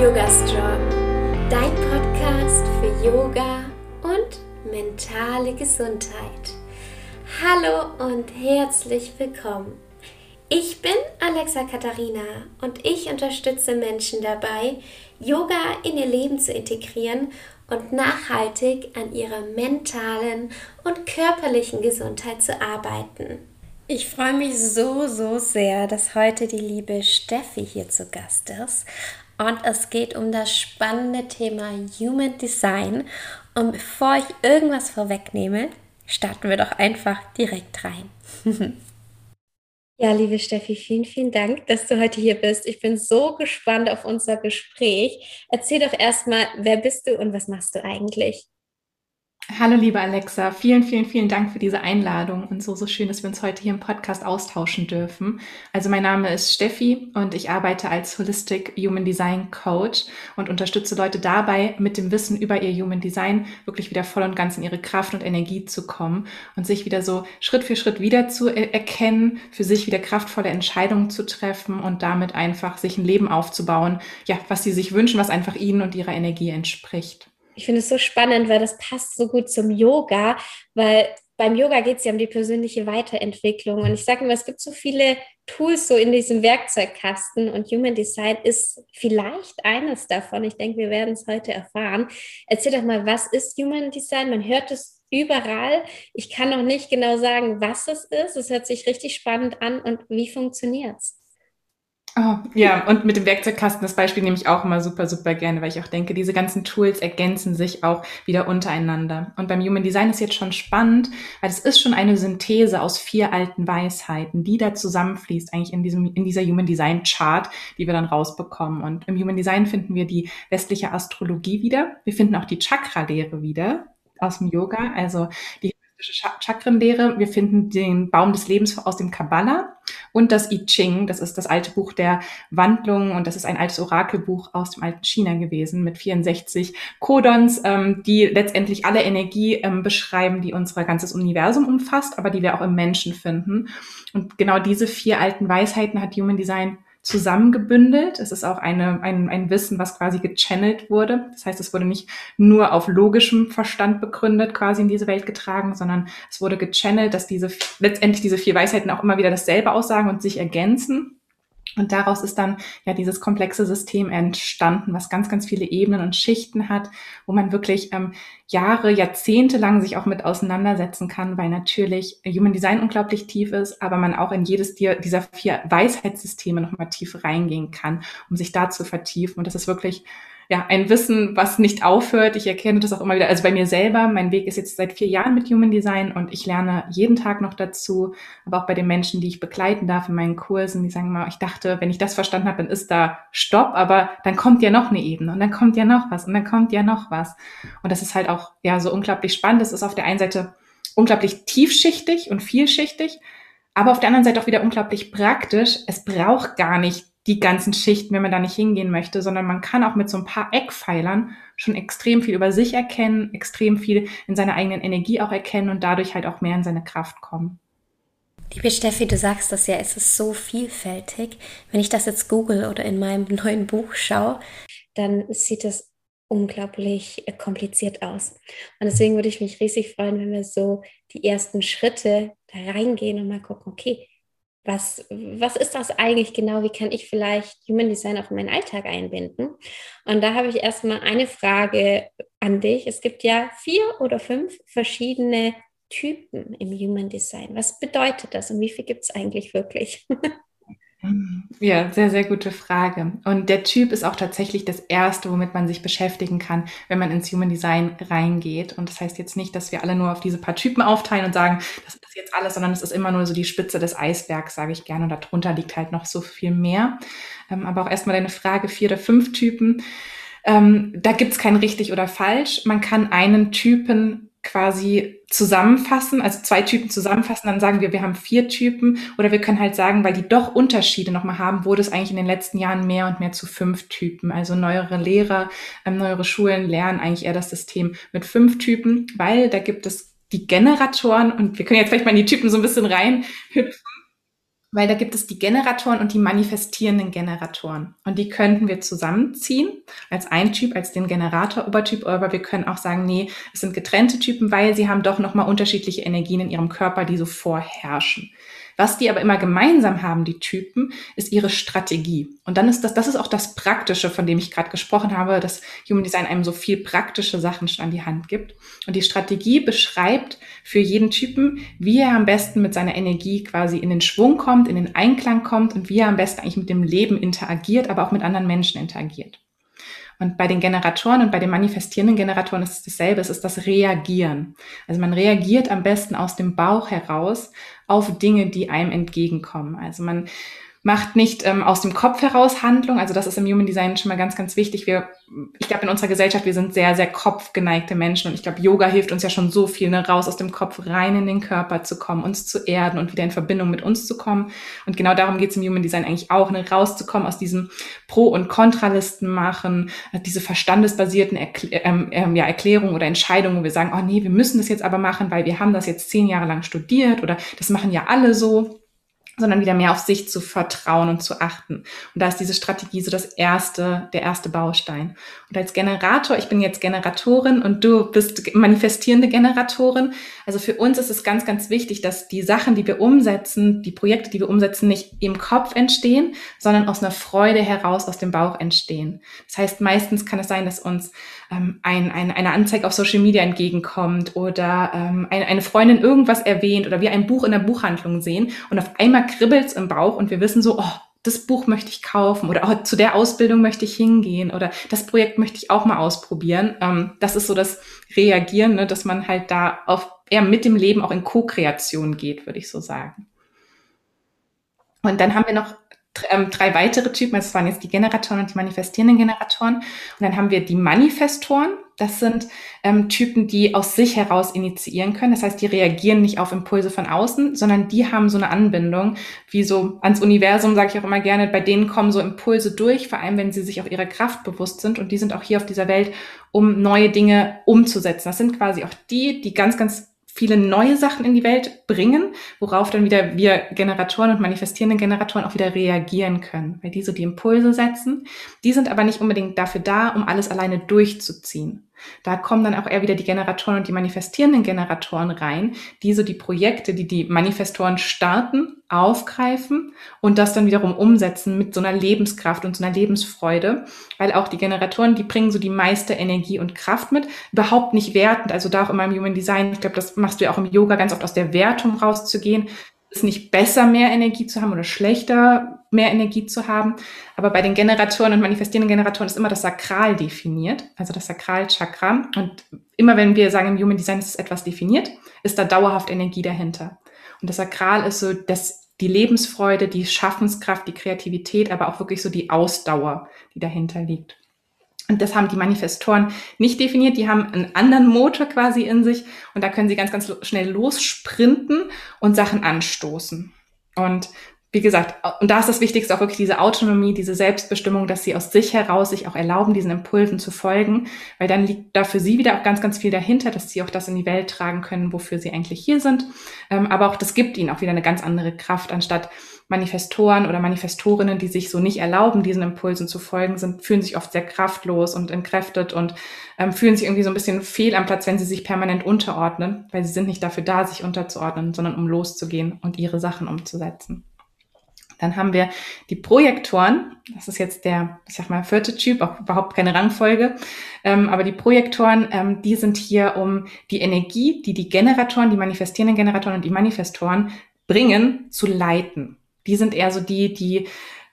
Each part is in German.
Yoga Strong, dein Podcast für Yoga und mentale Gesundheit. Hallo und herzlich willkommen. Ich bin Alexa Katharina und ich unterstütze Menschen dabei, Yoga in ihr Leben zu integrieren und nachhaltig an ihrer mentalen und körperlichen Gesundheit zu arbeiten. Ich freue mich so, so sehr, dass heute die liebe Steffi hier zu Gast ist. Und es geht um das spannende Thema Human Design. Und bevor ich irgendwas vorwegnehme, starten wir doch einfach direkt rein. Ja, liebe Steffi, vielen, vielen Dank, dass du heute hier bist. Ich bin so gespannt auf unser Gespräch. Erzähl doch erstmal, wer bist du und was machst du eigentlich? Hallo liebe Alexa, vielen, vielen, vielen Dank für diese Einladung und so, so schön, dass wir uns heute hier im Podcast austauschen dürfen. Also mein Name ist Steffi und ich arbeite als Holistic Human Design Coach und unterstütze Leute dabei, mit dem Wissen über ihr Human Design wirklich wieder voll und ganz in ihre Kraft und Energie zu kommen und sich wieder so Schritt für Schritt wieder zu erkennen, für sich wieder kraftvolle Entscheidungen zu treffen und damit einfach sich ein Leben aufzubauen, ja, was sie sich wünschen, was einfach ihnen und ihrer Energie entspricht. Ich finde es so spannend, weil das passt so gut zum Yoga, weil beim Yoga geht es ja um die persönliche Weiterentwicklung. Und ich sage immer, es gibt so viele Tools so in diesem Werkzeugkasten und Human Design ist vielleicht eines davon. Ich denke, wir werden es heute erfahren. Erzähl doch mal, was ist Human Design? Man hört es überall. Ich kann noch nicht genau sagen, was es ist. Es hört sich richtig spannend an und wie funktioniert es? Oh, ja, und mit dem Werkzeugkasten, das Beispiel nehme ich auch immer super, super gerne, weil ich auch denke, diese ganzen Tools ergänzen sich auch wieder untereinander. Und beim Human Design ist jetzt schon spannend, weil es ist schon eine Synthese aus vier alten Weisheiten, die da zusammenfließt, eigentlich in diesem, in dieser Human Design Chart, die wir dann rausbekommen. Und im Human Design finden wir die westliche Astrologie wieder. Wir finden auch die Chakra-Lehre wieder aus dem Yoga, also die Chakrenlehre. Wir finden den Baum des Lebens aus dem Kabbalah und das I Ching. Das ist das alte Buch der Wandlung und das ist ein altes Orakelbuch aus dem alten China gewesen mit 64 Codons, ähm, die letztendlich alle Energie ähm, beschreiben, die unser ganzes Universum umfasst, aber die wir auch im Menschen finden. Und genau diese vier alten Weisheiten hat Human Design zusammengebündelt. Es ist auch eine, ein, ein Wissen, was quasi gechannelt wurde. Das heißt, es wurde nicht nur auf logischem Verstand begründet, quasi in diese Welt getragen, sondern es wurde gechannelt, dass diese letztendlich diese vier Weisheiten auch immer wieder dasselbe aussagen und sich ergänzen. Und daraus ist dann ja dieses komplexe System entstanden, was ganz, ganz viele Ebenen und Schichten hat, wo man wirklich ähm, Jahre, Jahrzehnte lang sich auch mit auseinandersetzen kann, weil natürlich Human Design unglaublich tief ist, aber man auch in jedes dieser vier Weisheitssysteme nochmal tief reingehen kann, um sich da zu vertiefen. Und das ist wirklich ja, ein Wissen, was nicht aufhört. Ich erkenne das auch immer wieder, also bei mir selber. Mein Weg ist jetzt seit vier Jahren mit Human Design und ich lerne jeden Tag noch dazu, aber auch bei den Menschen, die ich begleiten darf in meinen Kursen, die sagen immer, ich dachte, wenn ich das verstanden habe, dann ist da Stopp, aber dann kommt ja noch eine Ebene und dann kommt ja noch was und dann kommt ja noch was. Und das ist halt auch, ja, so unglaublich spannend. Das ist auf der einen Seite unglaublich tiefschichtig und vielschichtig, aber auf der anderen Seite auch wieder unglaublich praktisch. Es braucht gar nicht die ganzen Schichten, wenn man da nicht hingehen möchte, sondern man kann auch mit so ein paar Eckpfeilern schon extrem viel über sich erkennen, extrem viel in seiner eigenen Energie auch erkennen und dadurch halt auch mehr in seine Kraft kommen. Liebe Steffi, du sagst das ja, es ist so vielfältig. Wenn ich das jetzt google oder in meinem neuen Buch schaue, dann sieht es unglaublich kompliziert aus. Und deswegen würde ich mich riesig freuen, wenn wir so die ersten Schritte da reingehen und mal gucken, okay, was, was ist das eigentlich genau? Wie kann ich vielleicht Human Design in meinen Alltag einbinden? Und da habe ich erstmal eine Frage an dich. Es gibt ja vier oder fünf verschiedene Typen im Human Design. Was bedeutet das und wie viel gibt es eigentlich wirklich? Ja, sehr, sehr gute Frage. Und der Typ ist auch tatsächlich das Erste, womit man sich beschäftigen kann, wenn man ins Human Design reingeht. Und das heißt jetzt nicht, dass wir alle nur auf diese paar Typen aufteilen und sagen, das ist jetzt alles, sondern es ist immer nur so die Spitze des Eisbergs, sage ich gerne. Und darunter liegt halt noch so viel mehr. Ähm, aber auch erstmal deine Frage, vier oder fünf Typen. Ähm, da gibt's kein richtig oder falsch. Man kann einen Typen quasi zusammenfassen, also zwei Typen zusammenfassen, dann sagen wir, wir haben vier Typen oder wir können halt sagen, weil die doch Unterschiede nochmal haben, wurde es eigentlich in den letzten Jahren mehr und mehr zu fünf Typen. Also neuere Lehrer, ähm, neuere Schulen lernen eigentlich eher das System mit fünf Typen, weil da gibt es die Generatoren und wir können jetzt vielleicht mal in die Typen so ein bisschen reinhüpfen. Weil da gibt es die Generatoren und die manifestierenden Generatoren. Und die könnten wir zusammenziehen als ein Typ, als den Generator-Obertyp, aber wir können auch sagen, nee, es sind getrennte Typen, weil sie haben doch nochmal unterschiedliche Energien in ihrem Körper, die so vorherrschen. Was die aber immer gemeinsam haben, die Typen, ist ihre Strategie. Und dann ist das, das ist auch das Praktische, von dem ich gerade gesprochen habe, dass Human Design einem so viel praktische Sachen schon an die Hand gibt. Und die Strategie beschreibt für jeden Typen, wie er am besten mit seiner Energie quasi in den Schwung kommt, in den Einklang kommt und wie er am besten eigentlich mit dem Leben interagiert, aber auch mit anderen Menschen interagiert. Und bei den Generatoren und bei den manifestierenden Generatoren ist es dasselbe, es ist das Reagieren. Also man reagiert am besten aus dem Bauch heraus auf Dinge, die einem entgegenkommen. Also man macht nicht ähm, aus dem Kopf heraus Handlung. Also das ist im Human Design schon mal ganz, ganz wichtig. Wir, ich glaube, in unserer Gesellschaft, wir sind sehr, sehr kopfgeneigte Menschen. Und ich glaube, Yoga hilft uns ja schon so viel, ne, raus aus dem Kopf, rein in den Körper zu kommen, uns zu erden und wieder in Verbindung mit uns zu kommen. Und genau darum geht es im Human Design eigentlich auch, ne, rauszukommen aus diesem Pro- und Kontralisten machen, äh, diese verstandesbasierten Erkl ähm, ähm, ja, Erklärungen oder Entscheidungen, wo wir sagen, oh nee, wir müssen das jetzt aber machen, weil wir haben das jetzt zehn Jahre lang studiert oder das machen ja alle so sondern wieder mehr auf sich zu vertrauen und zu achten. Und da ist diese Strategie so das erste, der erste Baustein. Und als Generator, ich bin jetzt Generatorin und du bist manifestierende Generatorin. Also für uns ist es ganz, ganz wichtig, dass die Sachen, die wir umsetzen, die Projekte, die wir umsetzen, nicht im Kopf entstehen, sondern aus einer Freude heraus aus dem Bauch entstehen. Das heißt, meistens kann es sein, dass uns ähm, ein, ein, eine Anzeige auf Social Media entgegenkommt oder ähm, eine, eine Freundin irgendwas erwähnt oder wir ein Buch in der Buchhandlung sehen und auf einmal kribbelt's im Bauch und wir wissen so, oh, das Buch möchte ich kaufen oder oh, zu der Ausbildung möchte ich hingehen oder das Projekt möchte ich auch mal ausprobieren. Ähm, das ist so das Reagieren, ne, dass man halt da auf eher mit dem Leben auch in Co-Kreation geht, würde ich so sagen. Und dann haben wir noch ähm, drei weitere Typen. Das waren jetzt die Generatoren und die manifestierenden Generatoren. Und dann haben wir die Manifestoren. Das sind ähm, Typen, die aus sich heraus initiieren können. Das heißt, die reagieren nicht auf Impulse von außen, sondern die haben so eine Anbindung, wie so ans Universum, sage ich auch immer gerne. Bei denen kommen so Impulse durch, vor allem wenn sie sich auf ihre Kraft bewusst sind. Und die sind auch hier auf dieser Welt, um neue Dinge umzusetzen. Das sind quasi auch die, die ganz, ganz viele neue Sachen in die Welt bringen, worauf dann wieder wir Generatoren und manifestierende Generatoren auch wieder reagieren können, weil die so die Impulse setzen. Die sind aber nicht unbedingt dafür da, um alles alleine durchzuziehen. Da kommen dann auch eher wieder die Generatoren und die manifestierenden Generatoren rein, die so die Projekte, die die Manifestoren starten, aufgreifen und das dann wiederum umsetzen mit so einer Lebenskraft und so einer Lebensfreude, weil auch die Generatoren, die bringen so die meiste Energie und Kraft mit, überhaupt nicht wertend, also da auch immer im Human Design, ich glaube, das machst du ja auch im Yoga ganz oft aus der Wertung rauszugehen, ist nicht besser, mehr Energie zu haben oder schlechter, mehr Energie zu haben. Aber bei den Generatoren und manifestierenden Generatoren ist immer das Sakral definiert, also das Sakralchakra. Und immer wenn wir sagen, im Human Design ist etwas definiert, ist da dauerhaft Energie dahinter. Und das Sakral ist so das, die Lebensfreude, die Schaffenskraft, die Kreativität, aber auch wirklich so die Ausdauer, die dahinter liegt. Und das haben die Manifestoren nicht definiert. Die haben einen anderen Motor quasi in sich und da können sie ganz, ganz schnell lossprinten und Sachen anstoßen. Und wie gesagt, und da ist das Wichtigste auch wirklich diese Autonomie, diese Selbstbestimmung, dass sie aus sich heraus sich auch erlauben, diesen Impulsen zu folgen, weil dann liegt da für sie wieder auch ganz, ganz viel dahinter, dass sie auch das in die Welt tragen können, wofür sie eigentlich hier sind. Ähm, aber auch das gibt ihnen auch wieder eine ganz andere Kraft, anstatt Manifestoren oder Manifestorinnen, die sich so nicht erlauben, diesen Impulsen zu folgen, sind, fühlen sich oft sehr kraftlos und entkräftet und ähm, fühlen sich irgendwie so ein bisschen fehl am Platz, wenn sie sich permanent unterordnen, weil sie sind nicht dafür da, sich unterzuordnen, sondern um loszugehen und ihre Sachen umzusetzen. Dann haben wir die Projektoren. Das ist jetzt der, ich sag mal, vierte Typ, auch überhaupt keine Rangfolge. Ähm, aber die Projektoren, ähm, die sind hier, um die Energie, die die Generatoren, die manifestierenden Generatoren und die Manifestoren bringen, zu leiten. Die sind eher so die, die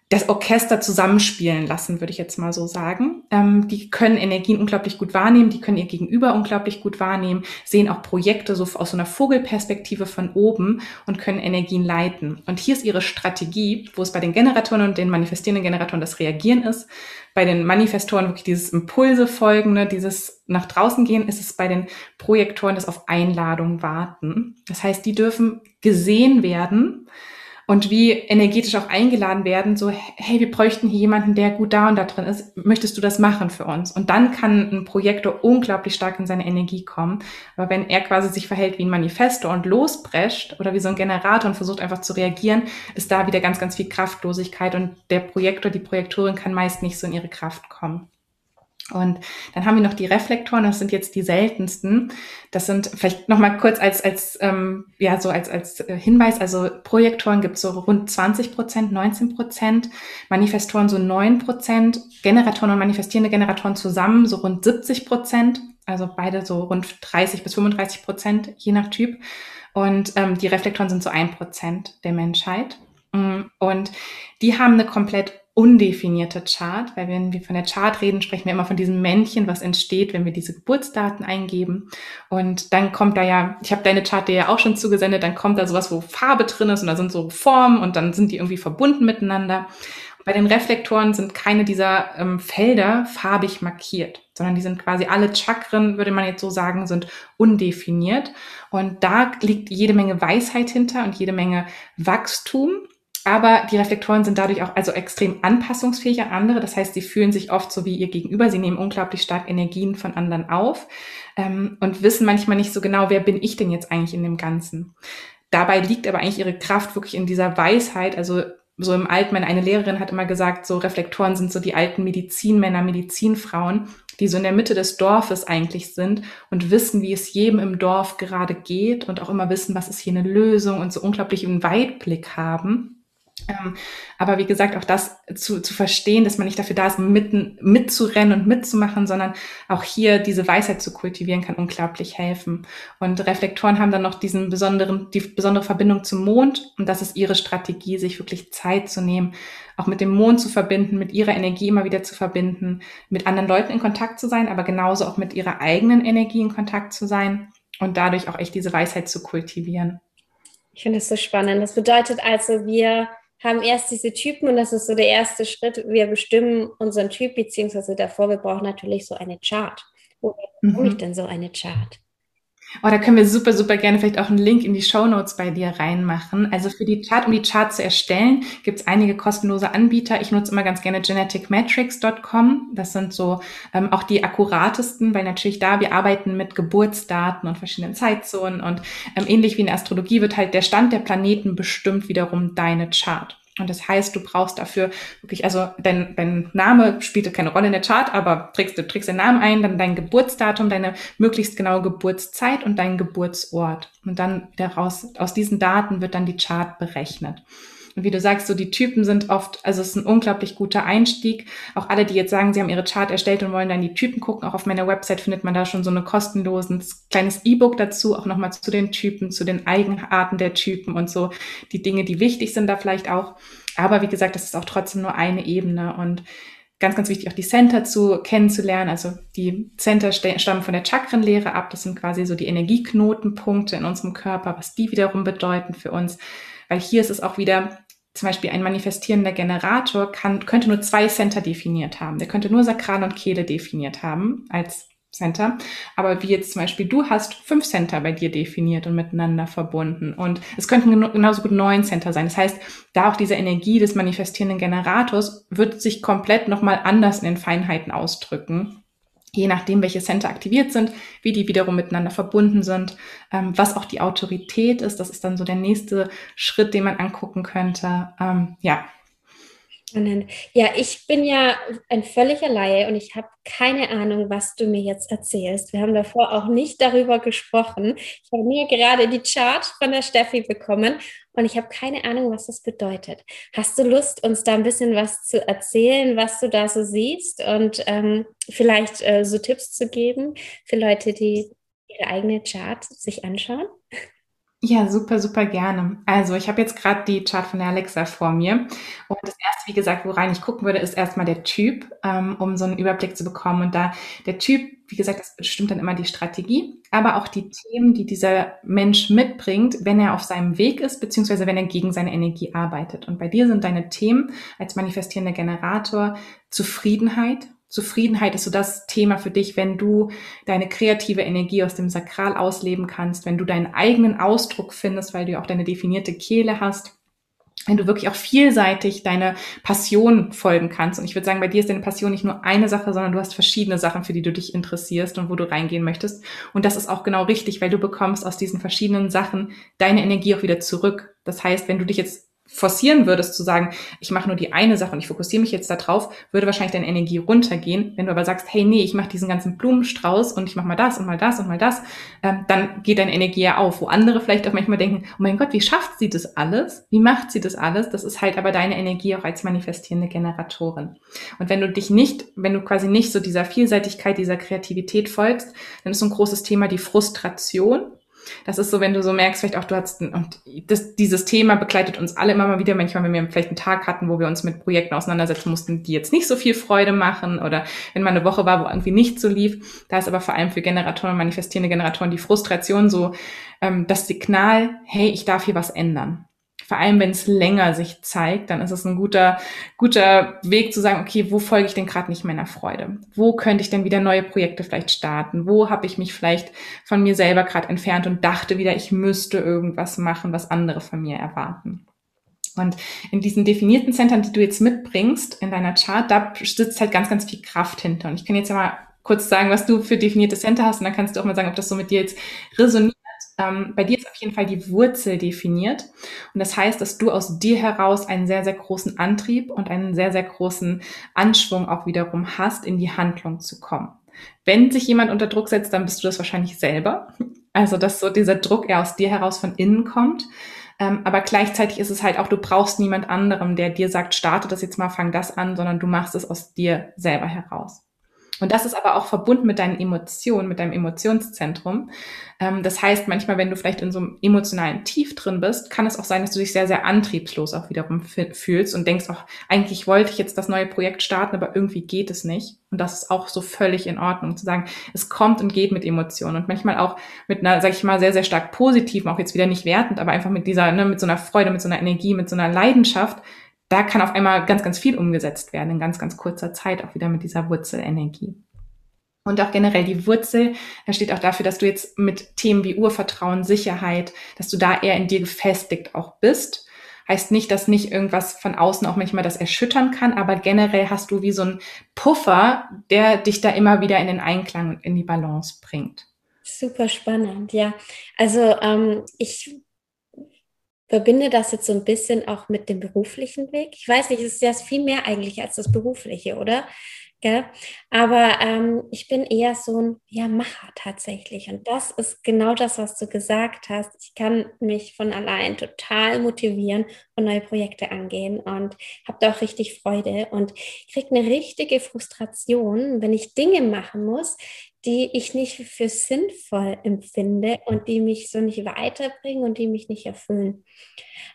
das Orchester zusammenspielen lassen, würde ich jetzt mal so sagen. Ähm, die können Energien unglaublich gut wahrnehmen, die können ihr Gegenüber unglaublich gut wahrnehmen, sehen auch Projekte so aus so einer Vogelperspektive von oben und können Energien leiten. Und hier ist ihre Strategie, wo es bei den Generatoren und den manifestierenden Generatoren das Reagieren ist. Bei den Manifestoren wirklich dieses Impulse folgende, dieses nach draußen gehen, ist es bei den Projektoren das auf Einladung warten. Das heißt, die dürfen gesehen werden und wie energetisch auch eingeladen werden, so, hey, wir bräuchten hier jemanden, der gut da und da drin ist, möchtest du das machen für uns? Und dann kann ein Projektor unglaublich stark in seine Energie kommen. Aber wenn er quasi sich verhält wie ein Manifesto und losprescht oder wie so ein Generator und versucht einfach zu reagieren, ist da wieder ganz, ganz viel Kraftlosigkeit und der Projektor, die Projektorin kann meist nicht so in ihre Kraft kommen. Und dann haben wir noch die Reflektoren, das sind jetzt die seltensten. Das sind vielleicht nochmal kurz als, als, ähm, ja, so als, als äh, Hinweis, also Projektoren gibt es so rund 20 Prozent, 19 Prozent, Manifestoren so 9 Prozent, Generatoren und manifestierende Generatoren zusammen so rund 70 Prozent, also beide so rund 30 bis 35 Prozent, je nach Typ. Und ähm, die Reflektoren sind so ein Prozent der Menschheit. Mm, und die haben eine komplett undefinierte Chart, weil wenn wir von der Chart reden, sprechen wir immer von diesem Männchen, was entsteht, wenn wir diese Geburtsdaten eingeben. Und dann kommt da ja, ich habe deine Chart dir ja auch schon zugesendet, dann kommt da sowas, wo Farbe drin ist und da sind so Formen und dann sind die irgendwie verbunden miteinander. Bei den Reflektoren sind keine dieser ähm, Felder farbig markiert, sondern die sind quasi alle Chakren, würde man jetzt so sagen, sind undefiniert. Und da liegt jede Menge Weisheit hinter und jede Menge Wachstum. Aber die Reflektoren sind dadurch auch also extrem anpassungsfähig an andere. Das heißt, sie fühlen sich oft so wie ihr Gegenüber. Sie nehmen unglaublich stark Energien von anderen auf ähm, und wissen manchmal nicht so genau, wer bin ich denn jetzt eigentlich in dem Ganzen. Dabei liegt aber eigentlich ihre Kraft wirklich in dieser Weisheit. Also so im Alten, eine Lehrerin hat immer gesagt, so Reflektoren sind so die alten Medizinmänner, Medizinfrauen, die so in der Mitte des Dorfes eigentlich sind und wissen, wie es jedem im Dorf gerade geht und auch immer wissen, was ist hier eine Lösung und so unglaublich einen Weitblick haben. Ähm, aber wie gesagt, auch das zu, zu verstehen, dass man nicht dafür da ist, mitten, mitzurennen und mitzumachen, sondern auch hier diese Weisheit zu kultivieren, kann unglaublich helfen. Und Reflektoren haben dann noch diesen besonderen, die besondere Verbindung zum Mond. Und das ist ihre Strategie, sich wirklich Zeit zu nehmen, auch mit dem Mond zu verbinden, mit ihrer Energie immer wieder zu verbinden, mit anderen Leuten in Kontakt zu sein, aber genauso auch mit ihrer eigenen Energie in Kontakt zu sein und dadurch auch echt diese Weisheit zu kultivieren. Ich finde das so spannend. Das bedeutet also, wir haben erst diese Typen und das ist so der erste Schritt. Wir bestimmen unseren Typ, beziehungsweise davor, wir brauchen natürlich so eine Chart. Wo bekomme mhm. ich denn so eine Chart? Oh, da können wir super, super gerne vielleicht auch einen Link in die Show Notes bei dir reinmachen. Also für die Chart, um die Chart zu erstellen, gibt es einige kostenlose Anbieter. Ich nutze immer ganz gerne geneticmetrics.com. Das sind so ähm, auch die akkuratesten, weil natürlich da wir arbeiten mit Geburtsdaten und verschiedenen Zeitzonen und ähm, ähnlich wie in der Astrologie wird halt der Stand der Planeten bestimmt wiederum deine Chart. Und das heißt, du brauchst dafür wirklich, also dein, dein Name spielte keine Rolle in der Chart, aber trägst, du trägst den Namen ein, dann dein Geburtsdatum, deine möglichst genaue Geburtszeit und dein Geburtsort. Und dann daraus, aus diesen Daten wird dann die Chart berechnet. Und wie du sagst, so die Typen sind oft, also es ist ein unglaublich guter Einstieg. Auch alle, die jetzt sagen, sie haben ihre Chart erstellt und wollen dann die Typen gucken, auch auf meiner Website findet man da schon so ein kostenloses kleines E-Book dazu, auch nochmal zu den Typen, zu den Eigenarten der Typen und so die Dinge, die wichtig sind da vielleicht auch. Aber wie gesagt, das ist auch trotzdem nur eine Ebene und ganz, ganz wichtig, auch die Center zu kennenzulernen. Also die Center stammen von der Chakrenlehre ab. Das sind quasi so die Energieknotenpunkte in unserem Körper, was die wiederum bedeuten für uns. Weil hier ist es auch wieder, zum Beispiel ein manifestierender Generator kann, könnte nur zwei Center definiert haben. Der könnte nur Sakral und Kehle definiert haben als Center. Aber wie jetzt zum Beispiel du hast fünf Center bei dir definiert und miteinander verbunden. Und es könnten genauso gut neun Center sein. Das heißt, da auch diese Energie des manifestierenden Generators wird sich komplett nochmal anders in den Feinheiten ausdrücken je nachdem, welche Center aktiviert sind, wie die wiederum miteinander verbunden sind, ähm, was auch die Autorität ist. Das ist dann so der nächste Schritt, den man angucken könnte. Ähm, ja, ja, ich bin ja ein völliger Laie und ich habe keine Ahnung, was du mir jetzt erzählst. Wir haben davor auch nicht darüber gesprochen. Ich habe nur gerade die Chart von der Steffi bekommen und ich habe keine Ahnung, was das bedeutet. Hast du Lust, uns da ein bisschen was zu erzählen, was du da so siehst und ähm, vielleicht äh, so Tipps zu geben für Leute, die ihre eigene Chart sich anschauen? Ja, super, super gerne. Also ich habe jetzt gerade die Chart von der Alexa vor mir. Und das erste, wie gesagt, worein ich gucken würde, ist erstmal der Typ, ähm, um so einen Überblick zu bekommen. Und da der Typ, wie gesagt, das bestimmt dann immer die Strategie, aber auch die Themen, die dieser Mensch mitbringt, wenn er auf seinem Weg ist, beziehungsweise wenn er gegen seine Energie arbeitet. Und bei dir sind deine Themen als manifestierender Generator Zufriedenheit, Zufriedenheit ist so das Thema für dich, wenn du deine kreative Energie aus dem Sakral ausleben kannst, wenn du deinen eigenen Ausdruck findest, weil du auch deine definierte Kehle hast. wenn du wirklich auch vielseitig deine Passion folgen kannst. Und ich würde sagen, bei dir ist deine Passion nicht nur eine Sache, sondern du hast verschiedene Sachen, für die du dich interessierst und wo du reingehen möchtest. Und das ist auch genau richtig, weil du bekommst aus diesen verschiedenen Sachen deine Energie auch wieder zurück. Das heißt, wenn du dich jetzt forcieren würdest zu sagen, ich mache nur die eine Sache und ich fokussiere mich jetzt da drauf, würde wahrscheinlich deine Energie runtergehen. Wenn du aber sagst, hey, nee, ich mache diesen ganzen Blumenstrauß und ich mache mal das und mal das und mal das, ähm, dann geht deine Energie ja auf. Wo andere vielleicht auch manchmal denken, oh mein Gott, wie schafft sie das alles? Wie macht sie das alles? Das ist halt aber deine Energie auch als manifestierende Generatorin. Und wenn du dich nicht, wenn du quasi nicht so dieser Vielseitigkeit, dieser Kreativität folgst, dann ist so ein großes Thema die Frustration das ist so, wenn du so merkst, vielleicht auch du hast, und das, dieses Thema begleitet uns alle immer mal wieder, manchmal, wenn wir vielleicht einen Tag hatten, wo wir uns mit Projekten auseinandersetzen mussten, die jetzt nicht so viel Freude machen oder wenn mal eine Woche war, wo irgendwie nicht so lief. Da ist aber vor allem für Generatoren, manifestierende Generatoren die Frustration so ähm, das Signal, hey, ich darf hier was ändern vor allem wenn es länger sich zeigt, dann ist es ein guter, guter Weg zu sagen, okay, wo folge ich denn gerade nicht meiner Freude? Wo könnte ich denn wieder neue Projekte vielleicht starten? Wo habe ich mich vielleicht von mir selber gerade entfernt und dachte wieder, ich müsste irgendwas machen, was andere von mir erwarten? Und in diesen definierten Zentren, die du jetzt mitbringst in deiner Chart, da sitzt halt ganz, ganz viel Kraft hinter. Und ich kann jetzt ja mal kurz sagen, was du für definierte Center hast und dann kannst du auch mal sagen, ob das so mit dir jetzt resoniert ähm, bei dir ist auf jeden Fall die Wurzel definiert. Und das heißt, dass du aus dir heraus einen sehr, sehr großen Antrieb und einen sehr, sehr großen Anschwung auch wiederum hast, in die Handlung zu kommen. Wenn sich jemand unter Druck setzt, dann bist du das wahrscheinlich selber. Also, dass so dieser Druck eher aus dir heraus von innen kommt. Ähm, aber gleichzeitig ist es halt auch, du brauchst niemand anderem, der dir sagt, starte das jetzt mal, fang das an, sondern du machst es aus dir selber heraus. Und das ist aber auch verbunden mit deinen Emotionen, mit deinem Emotionszentrum. Ähm, das heißt, manchmal, wenn du vielleicht in so einem emotionalen Tief drin bist, kann es auch sein, dass du dich sehr, sehr antriebslos auch wiederum fühlst und denkst, auch eigentlich wollte ich jetzt das neue Projekt starten, aber irgendwie geht es nicht. Und das ist auch so völlig in Ordnung, zu sagen, es kommt und geht mit Emotionen und manchmal auch mit einer, sag ich mal, sehr, sehr stark positiven, auch jetzt wieder nicht wertend, aber einfach mit dieser, ne, mit so einer Freude, mit so einer Energie, mit so einer Leidenschaft, da kann auf einmal ganz, ganz viel umgesetzt werden in ganz, ganz kurzer Zeit, auch wieder mit dieser Wurzelenergie. Und auch generell die Wurzel, steht auch dafür, dass du jetzt mit Themen wie Urvertrauen, Sicherheit, dass du da eher in dir gefestigt auch bist. Heißt nicht, dass nicht irgendwas von außen auch manchmal das erschüttern kann, aber generell hast du wie so einen Puffer, der dich da immer wieder in den Einklang und in die Balance bringt. Super spannend, ja. Also ähm, ich verbinde das jetzt so ein bisschen auch mit dem beruflichen Weg. Ich weiß nicht, es ist ja viel mehr eigentlich als das berufliche, oder? Gell? Aber ähm, ich bin eher so ein ja, Macher tatsächlich. Und das ist genau das, was du gesagt hast. Ich kann mich von allein total motivieren und neue Projekte angehen und habe da auch richtig Freude und kriege eine richtige Frustration, wenn ich Dinge machen muss, die ich nicht für sinnvoll empfinde und die mich so nicht weiterbringen und die mich nicht erfüllen.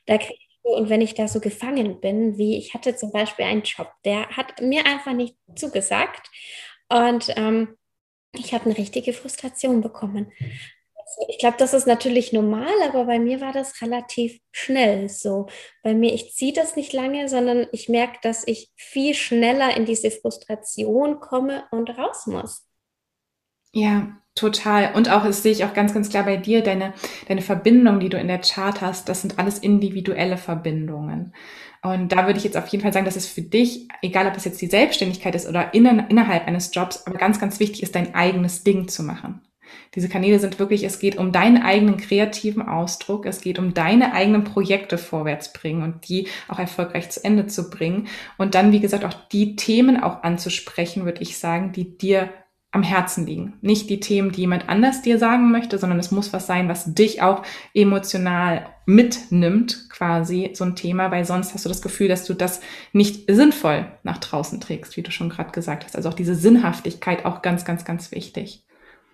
Da kriege und wenn ich da so gefangen bin, wie ich hatte zum Beispiel einen Job, der hat mir einfach nicht zugesagt und ähm, ich habe eine richtige Frustration bekommen. Also ich glaube, das ist natürlich normal, aber bei mir war das relativ schnell so. Bei mir, ich ziehe das nicht lange, sondern ich merke, dass ich viel schneller in diese Frustration komme und raus muss. Ja, Total. Und auch, das sehe ich auch ganz, ganz klar bei dir, deine, deine Verbindung, die du in der Chart hast, das sind alles individuelle Verbindungen. Und da würde ich jetzt auf jeden Fall sagen, dass es für dich, egal ob es jetzt die Selbstständigkeit ist oder innen, innerhalb eines Jobs, aber ganz, ganz wichtig ist, dein eigenes Ding zu machen. Diese Kanäle sind wirklich, es geht um deinen eigenen kreativen Ausdruck, es geht um deine eigenen Projekte vorwärts bringen und die auch erfolgreich zu Ende zu bringen. Und dann, wie gesagt, auch die Themen auch anzusprechen, würde ich sagen, die dir am Herzen liegen. Nicht die Themen, die jemand anders dir sagen möchte, sondern es muss was sein, was dich auch emotional mitnimmt, quasi so ein Thema, weil sonst hast du das Gefühl, dass du das nicht sinnvoll nach draußen trägst, wie du schon gerade gesagt hast. Also auch diese Sinnhaftigkeit auch ganz, ganz, ganz wichtig.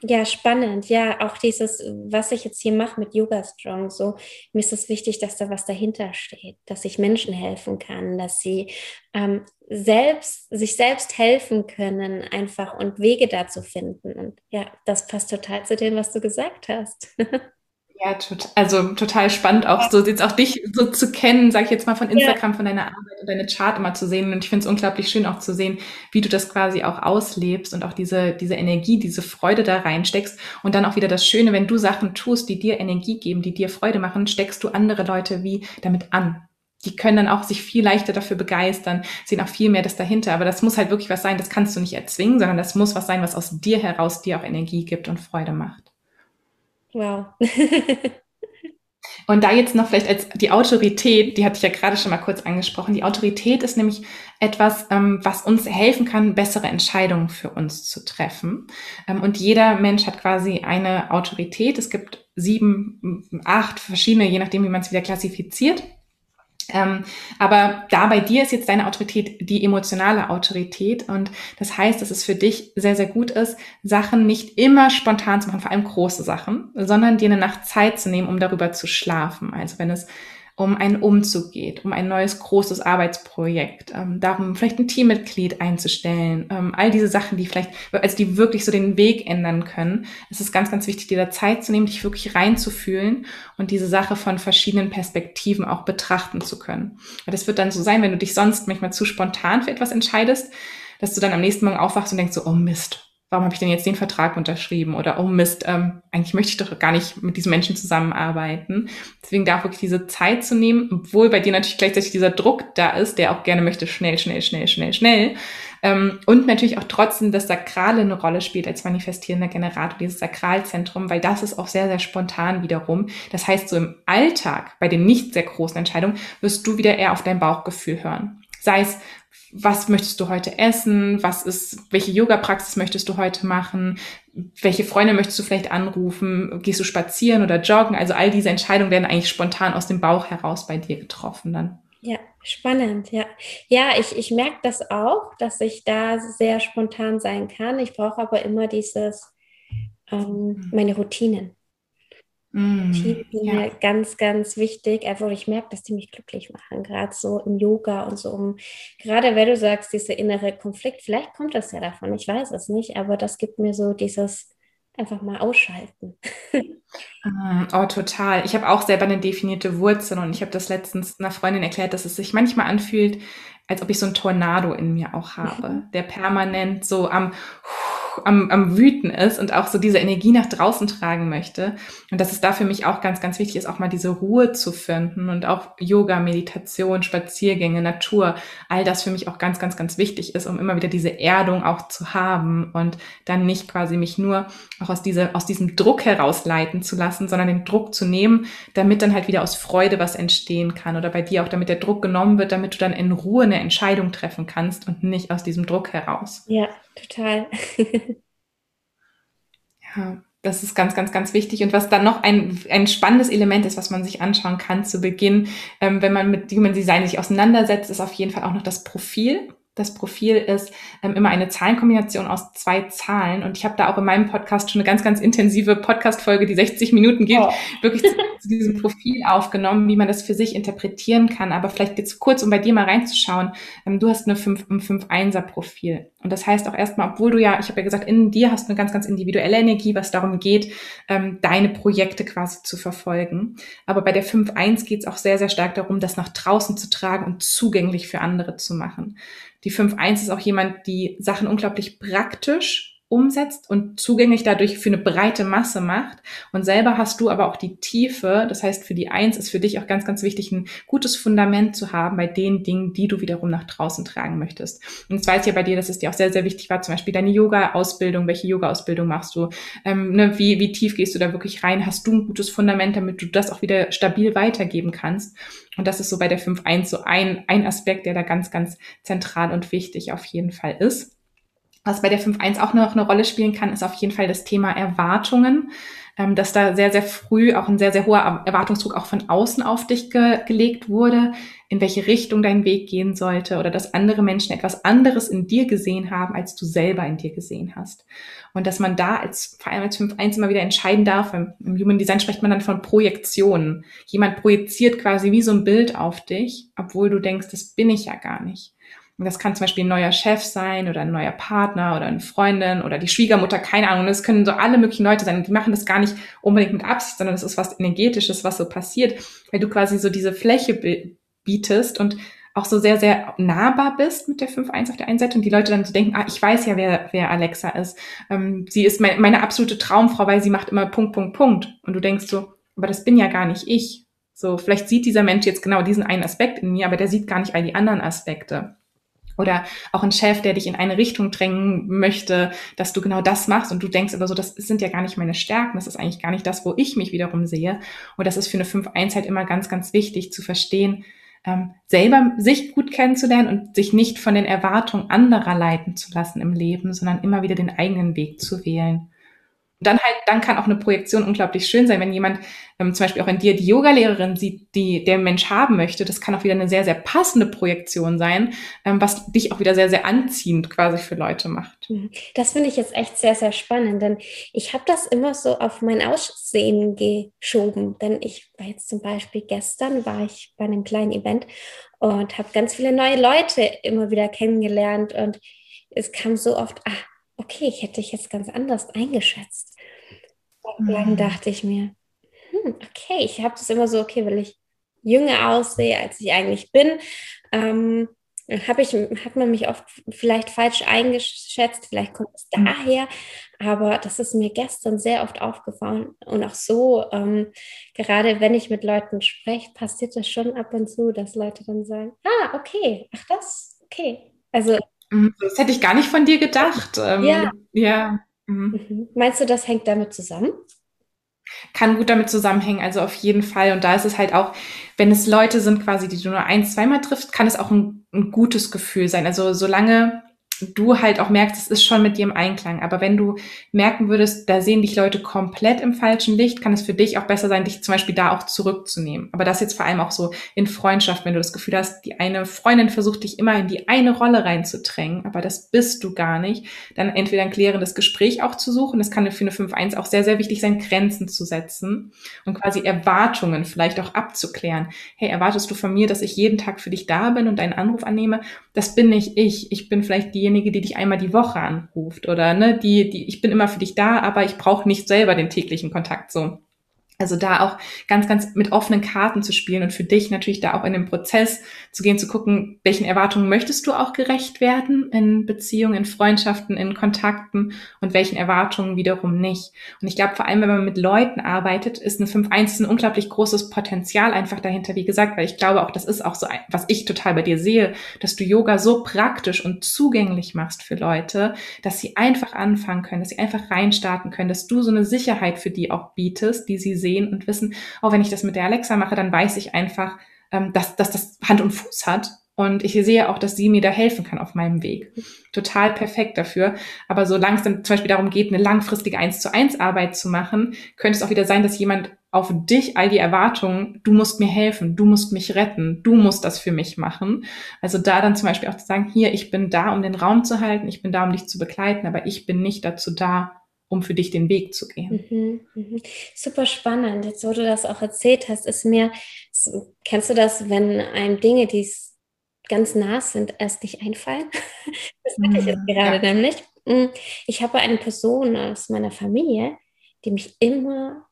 Ja, spannend. Ja, auch dieses, was ich jetzt hier mache mit Yoga Strong, so, mir ist es wichtig, dass da was dahinter steht, dass ich Menschen helfen kann, dass sie ähm, selbst, sich selbst helfen können, einfach und Wege dazu finden. Und ja, das passt total zu dem, was du gesagt hast. Ja, tot, also total spannend auch so jetzt auch dich so zu kennen, sag ich jetzt mal von Instagram, ja. von deiner Arbeit und deine Chart immer zu sehen. Und ich finde es unglaublich schön auch zu sehen, wie du das quasi auch auslebst und auch diese, diese Energie, diese Freude da reinsteckst. Und dann auch wieder das Schöne, wenn du Sachen tust, die dir Energie geben, die dir Freude machen, steckst du andere Leute wie damit an. die können dann auch sich viel leichter dafür begeistern, sehen auch viel mehr das dahinter. Aber das muss halt wirklich was sein, das kannst du nicht erzwingen, sondern das muss was sein, was aus dir heraus dir auch Energie gibt und Freude macht. Wow. Und da jetzt noch vielleicht als die Autorität, die hatte ich ja gerade schon mal kurz angesprochen. Die Autorität ist nämlich etwas, ähm, was uns helfen kann, bessere Entscheidungen für uns zu treffen. Ähm, und jeder Mensch hat quasi eine Autorität. Es gibt sieben, acht verschiedene, je nachdem, wie man es wieder klassifiziert. Ähm, aber da bei dir ist jetzt deine Autorität die emotionale Autorität und das heißt, dass es für dich sehr, sehr gut ist, Sachen nicht immer spontan zu machen, vor allem große Sachen, sondern dir eine Nacht Zeit zu nehmen, um darüber zu schlafen. Also wenn es um einen Umzug geht, um ein neues großes Arbeitsprojekt, ähm, darum vielleicht ein Teammitglied einzustellen, ähm, all diese Sachen, die vielleicht, also die wirklich so den Weg ändern können. Es ist ganz, ganz wichtig, dir da Zeit zu nehmen, dich wirklich reinzufühlen und diese Sache von verschiedenen Perspektiven auch betrachten zu können. Weil das wird dann so sein, wenn du dich sonst manchmal zu spontan für etwas entscheidest, dass du dann am nächsten Morgen aufwachst und denkst so, oh Mist, warum habe ich denn jetzt den Vertrag unterschrieben? Oder, oh Mist, ähm, eigentlich möchte ich doch gar nicht mit diesen Menschen zusammenarbeiten. Deswegen darf wirklich diese Zeit zu nehmen, obwohl bei dir natürlich gleichzeitig dieser Druck da ist, der auch gerne möchte, schnell, schnell, schnell, schnell, schnell. Ähm, und natürlich auch trotzdem das Sakrale eine Rolle spielt als manifestierender Generator, dieses Sakralzentrum, weil das ist auch sehr, sehr spontan wiederum. Das heißt, so im Alltag, bei den nicht sehr großen Entscheidungen, wirst du wieder eher auf dein Bauchgefühl hören. Sei es, was möchtest du heute essen? Was ist, welche Yoga-Praxis möchtest du heute machen? Welche Freunde möchtest du vielleicht anrufen? Gehst du spazieren oder joggen? Also all diese Entscheidungen werden eigentlich spontan aus dem Bauch heraus bei dir getroffen dann. Ja, spannend, ja. Ja, ich, ich merke das auch, dass ich da sehr spontan sein kann. Ich brauche aber immer dieses, ähm, mhm. meine Routinen. Mm, sind ja. mir ganz, ganz wichtig. Einfach, ich merke, dass die mich glücklich machen, gerade so im Yoga und so um, gerade wenn du sagst, dieser innere Konflikt, vielleicht kommt das ja davon, ich weiß es nicht, aber das gibt mir so dieses einfach mal ausschalten. Mm, oh, total. Ich habe auch selber eine definierte Wurzel und ich habe das letztens einer Freundin erklärt, dass es sich manchmal anfühlt, als ob ich so ein Tornado in mir auch habe, der permanent so am am, am Wüten ist und auch so diese Energie nach draußen tragen möchte. Und dass es da für mich auch ganz, ganz wichtig ist, auch mal diese Ruhe zu finden und auch Yoga, Meditation, Spaziergänge, Natur, all das für mich auch ganz, ganz, ganz wichtig ist, um immer wieder diese Erdung auch zu haben und dann nicht quasi mich nur auch aus, diese, aus diesem Druck herausleiten zu lassen, sondern den Druck zu nehmen, damit dann halt wieder aus Freude was entstehen kann oder bei dir auch, damit der Druck genommen wird, damit du dann in Ruhe eine Entscheidung treffen kannst und nicht aus diesem Druck heraus. Ja, total. ja, das ist ganz, ganz, ganz wichtig. Und was dann noch ein, ein spannendes Element ist, was man sich anschauen kann zu Beginn, ähm, wenn man mit Human Design sich auseinandersetzt, ist auf jeden Fall auch noch das Profil. Das Profil ist ähm, immer eine Zahlenkombination aus zwei Zahlen. Und ich habe da auch in meinem Podcast schon eine ganz, ganz intensive Podcast-Folge, die 60 Minuten geht, oh. wirklich zu, zu, diesem Profil aufgenommen, wie man das für sich interpretieren kann. Aber vielleicht jetzt kurz, um bei dir mal reinzuschauen. Ähm, du hast eine 5, ein 5-1er-Profil. Und das heißt auch erstmal, obwohl du ja, ich habe ja gesagt, in dir hast du eine ganz, ganz individuelle Energie, was darum geht, ähm, deine Projekte quasi zu verfolgen. Aber bei der 5-1 geht es auch sehr, sehr stark darum, das nach draußen zu tragen und zugänglich für andere zu machen. Die 5.1 ist auch jemand, die Sachen unglaublich praktisch umsetzt und zugänglich dadurch für eine breite Masse macht. Und selber hast du aber auch die Tiefe. Das heißt, für die Eins ist für dich auch ganz, ganz wichtig, ein gutes Fundament zu haben bei den Dingen, die du wiederum nach draußen tragen möchtest. Und jetzt weiß ich ja bei dir, dass es dir auch sehr, sehr wichtig war, zum Beispiel deine Yoga-Ausbildung. Welche Yoga-Ausbildung machst du? Ähm, ne, wie, wie tief gehst du da wirklich rein? Hast du ein gutes Fundament, damit du das auch wieder stabil weitergeben kannst? Und das ist so bei der 5.1 so ein, ein Aspekt, der da ganz, ganz zentral und wichtig auf jeden Fall ist. Was bei der 5.1 auch noch eine Rolle spielen kann, ist auf jeden Fall das Thema Erwartungen, ähm, dass da sehr, sehr früh auch ein sehr, sehr hoher Erwartungsdruck auch von außen auf dich ge gelegt wurde, in welche Richtung dein Weg gehen sollte oder dass andere Menschen etwas anderes in dir gesehen haben, als du selber in dir gesehen hast. Und dass man da als, vor allem als 5.1 immer wieder entscheiden darf, im, im Human Design spricht man dann von Projektionen. Jemand projiziert quasi wie so ein Bild auf dich, obwohl du denkst, das bin ich ja gar nicht. Und das kann zum Beispiel ein neuer Chef sein oder ein neuer Partner oder eine Freundin oder die Schwiegermutter, keine Ahnung. Das können so alle möglichen Leute sein. Die machen das gar nicht unbedingt mit Absicht, sondern das ist was Energetisches, was so passiert, weil du quasi so diese Fläche bietest und auch so sehr, sehr nahbar bist mit der 5.1 auf der einen Seite und die Leute dann so denken, ah, ich weiß ja, wer, wer Alexa ist. Ähm, sie ist meine absolute Traumfrau, weil sie macht immer Punkt, Punkt, Punkt. Und du denkst so, aber das bin ja gar nicht ich So, vielleicht sieht dieser Mensch jetzt genau diesen einen Aspekt in mir, aber der sieht gar nicht all die anderen Aspekte. Oder auch ein Chef, der dich in eine Richtung drängen möchte, dass du genau das machst und du denkst aber so, das sind ja gar nicht meine Stärken, das ist eigentlich gar nicht das, wo ich mich wiederum sehe. Und das ist für eine 5-1 halt immer ganz, ganz wichtig zu verstehen, ähm, selber sich gut kennenzulernen und sich nicht von den Erwartungen anderer leiten zu lassen im Leben, sondern immer wieder den eigenen Weg zu wählen dann halt, dann kann auch eine Projektion unglaublich schön sein, wenn jemand ähm, zum Beispiel auch in dir die Yogalehrerin sieht, die der Mensch haben möchte. Das kann auch wieder eine sehr, sehr passende Projektion sein, ähm, was dich auch wieder sehr, sehr anziehend quasi für Leute macht. Mhm. Das finde ich jetzt echt sehr, sehr spannend, denn ich habe das immer so auf mein Aussehen geschoben. Denn ich war jetzt zum Beispiel gestern, war ich bei einem kleinen Event und habe ganz viele neue Leute immer wieder kennengelernt und es kam so oft, ah, okay, ich hätte dich jetzt ganz anders eingeschätzt. Dann mhm. dachte ich mir, hm, okay, ich habe das immer so, okay, weil ich jünger aussehe, als ich eigentlich bin, ähm, habe ich, hat man mich oft vielleicht falsch eingeschätzt, vielleicht kommt es mhm. daher, aber das ist mir gestern sehr oft aufgefallen und auch so, ähm, gerade wenn ich mit Leuten spreche, passiert das schon ab und zu, dass Leute dann sagen, ah, okay, ach das, okay. Also Mhm, das hätte ich gar nicht von dir gedacht. Ähm, ja. ja. Mhm. mhm. Meinst du, das hängt damit zusammen? Kann gut damit zusammenhängen, also auf jeden Fall. Und da ist es halt auch, wenn es Leute sind quasi, die du nur ein, zweimal triffst, kann es auch ein, ein gutes Gefühl sein. Also solange du halt auch merkst, es ist schon mit dir im Einklang. Aber wenn du merken würdest, da sehen dich Leute komplett im falschen Licht, kann es für dich auch besser sein, dich zum Beispiel da auch zurückzunehmen. Aber das jetzt vor allem auch so in Freundschaft, wenn du das Gefühl hast, die eine Freundin versucht dich immer in die eine Rolle reinzudrängen, aber das bist du gar nicht, dann entweder ein klärendes Gespräch auch zu suchen. Das kann für eine 5-1 auch sehr, sehr wichtig sein, Grenzen zu setzen und quasi Erwartungen vielleicht auch abzuklären. Hey, erwartest du von mir, dass ich jeden Tag für dich da bin und deinen Anruf annehme? Das bin nicht ich. Ich bin vielleicht die diejenige, die dich einmal die Woche anruft oder ne, die, die, ich bin immer für dich da, aber ich brauche nicht selber den täglichen Kontakt so. Also da auch ganz, ganz mit offenen Karten zu spielen und für dich natürlich da auch in den Prozess zu gehen, zu gucken, welchen Erwartungen möchtest du auch gerecht werden in Beziehungen, in Freundschaften, in Kontakten und welchen Erwartungen wiederum nicht. Und ich glaube, vor allem, wenn man mit Leuten arbeitet, ist eine 5-1 ein unglaublich großes Potenzial einfach dahinter, wie gesagt, weil ich glaube auch, das ist auch so, was ich total bei dir sehe, dass du Yoga so praktisch und zugänglich machst für Leute, dass sie einfach anfangen können, dass sie einfach reinstarten können, dass du so eine Sicherheit für die auch bietest, die sie sehen sehen und wissen, oh, wenn ich das mit der Alexa mache, dann weiß ich einfach, ähm, dass, dass das Hand und Fuß hat. Und ich sehe auch, dass sie mir da helfen kann auf meinem Weg. Total perfekt dafür. Aber solange es dann zum Beispiel darum geht, eine langfristige 1 zu 1 Arbeit zu machen, könnte es auch wieder sein, dass jemand auf dich all die Erwartungen, du musst mir helfen, du musst mich retten, du musst das für mich machen. Also da dann zum Beispiel auch zu sagen, hier, ich bin da, um den Raum zu halten, ich bin da, um dich zu begleiten, aber ich bin nicht dazu da, um für dich den Weg zu gehen. Mhm, mhm. Super spannend. Jetzt, wo du das auch erzählt hast, ist mir, kennst du das, wenn einem Dinge, die ganz nah sind, erst nicht einfallen? das hatte ich jetzt mhm, gerade ja. nämlich. Mhm. Ich habe eine Person aus meiner Familie, die mich immer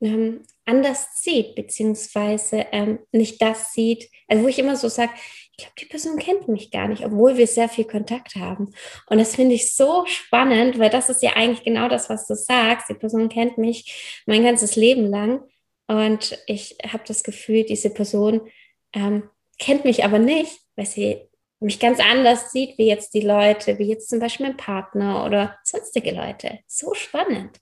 ähm, anders sieht, beziehungsweise ähm, nicht das sieht, also wo ich immer so sage, ich glaube, die Person kennt mich gar nicht, obwohl wir sehr viel Kontakt haben. Und das finde ich so spannend, weil das ist ja eigentlich genau das, was du sagst. Die Person kennt mich mein ganzes Leben lang und ich habe das Gefühl, diese Person ähm, kennt mich aber nicht, weil sie mich ganz anders sieht, wie jetzt die Leute, wie jetzt zum Beispiel mein Partner oder sonstige Leute. So spannend.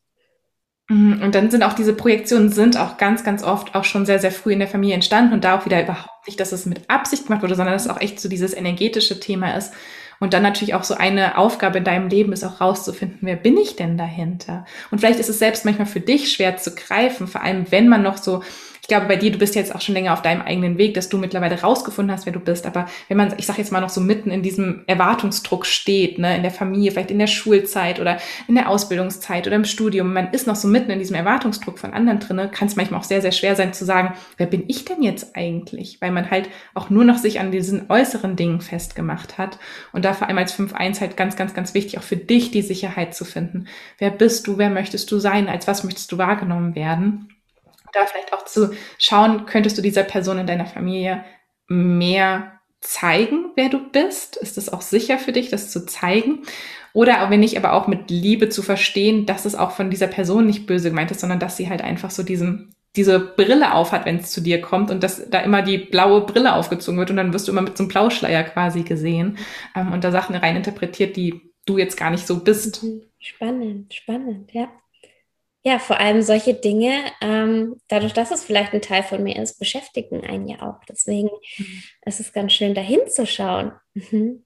Mhm, und dann sind auch diese Projektionen sind auch ganz, ganz oft auch schon sehr, sehr früh in der Familie entstanden und da auch wieder überhaupt nicht, dass es mit Absicht gemacht wurde, sondern dass es auch echt so dieses energetische Thema ist. Und dann natürlich auch so eine Aufgabe in deinem Leben ist auch rauszufinden, wer bin ich denn dahinter? Und vielleicht ist es selbst manchmal für dich schwer zu greifen, vor allem wenn man noch so ich glaube, bei dir, du bist jetzt auch schon länger auf deinem eigenen Weg, dass du mittlerweile rausgefunden hast, wer du bist. Aber wenn man, ich sage jetzt mal noch so mitten in diesem Erwartungsdruck steht, ne, in der Familie, vielleicht in der Schulzeit oder in der Ausbildungszeit oder im Studium, man ist noch so mitten in diesem Erwartungsdruck von anderen drinne, kann es manchmal auch sehr, sehr schwer sein zu sagen, wer bin ich denn jetzt eigentlich? Weil man halt auch nur noch sich an diesen äußeren Dingen festgemacht hat. Und da vor allem als 5.1 halt ganz, ganz, ganz wichtig, auch für dich die Sicherheit zu finden. Wer bist du? Wer möchtest du sein? Als was möchtest du wahrgenommen werden? Da vielleicht auch zu schauen, könntest du dieser Person in deiner Familie mehr zeigen, wer du bist? Ist es auch sicher für dich, das zu zeigen? Oder wenn nicht, aber auch mit Liebe zu verstehen, dass es auch von dieser Person nicht böse gemeint ist, sondern dass sie halt einfach so diesen diese Brille aufhat, wenn es zu dir kommt und dass da immer die blaue Brille aufgezogen wird und dann wirst du immer mit so einem Blauschleier quasi gesehen ähm, und da Sachen rein interpretiert, die du jetzt gar nicht so bist. Mhm. Spannend, spannend, ja. Ja, vor allem solche Dinge, ähm, dadurch, dass es vielleicht ein Teil von mir ist, beschäftigen einen ja auch. Deswegen mhm. ist es ganz schön, dahin zu schauen. Mhm.